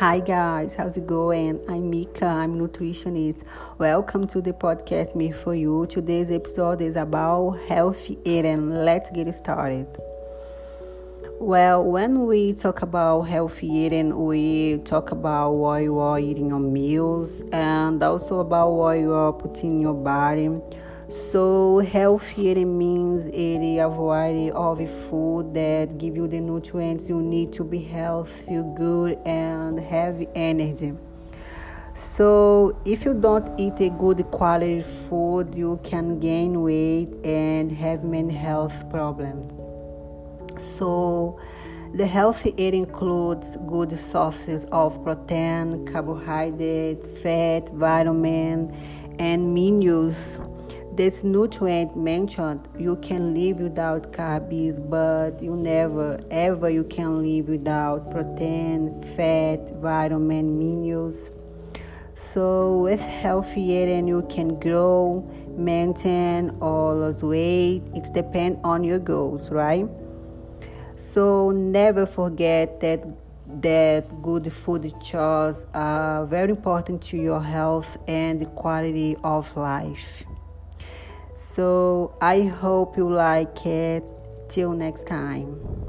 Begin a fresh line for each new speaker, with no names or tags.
Hi guys, how's it going? I'm Mika, I'm nutritionist. Welcome to the podcast Me for You. Today's episode is about healthy eating. Let's get started. Well, when we talk about healthy eating, we talk about what you are eating your meals and also about what you are putting in your body. So healthy eating means eating a variety of food that give you the nutrients you need to be healthy, feel good, and have energy. So if you don't eat a good quality food, you can gain weight and have many health problems. So the healthy eating includes good sources of protein, carbohydrate, fat, vitamin, and minerals this nutrient mentioned you can live without carbs but you never ever you can live without protein fat vitamin minerals. So with healthy eating you can grow maintain or lose weight. It depends on your goals right? So never forget that that good food choices are very important to your health and the quality of life so I hope you like it. Till next time.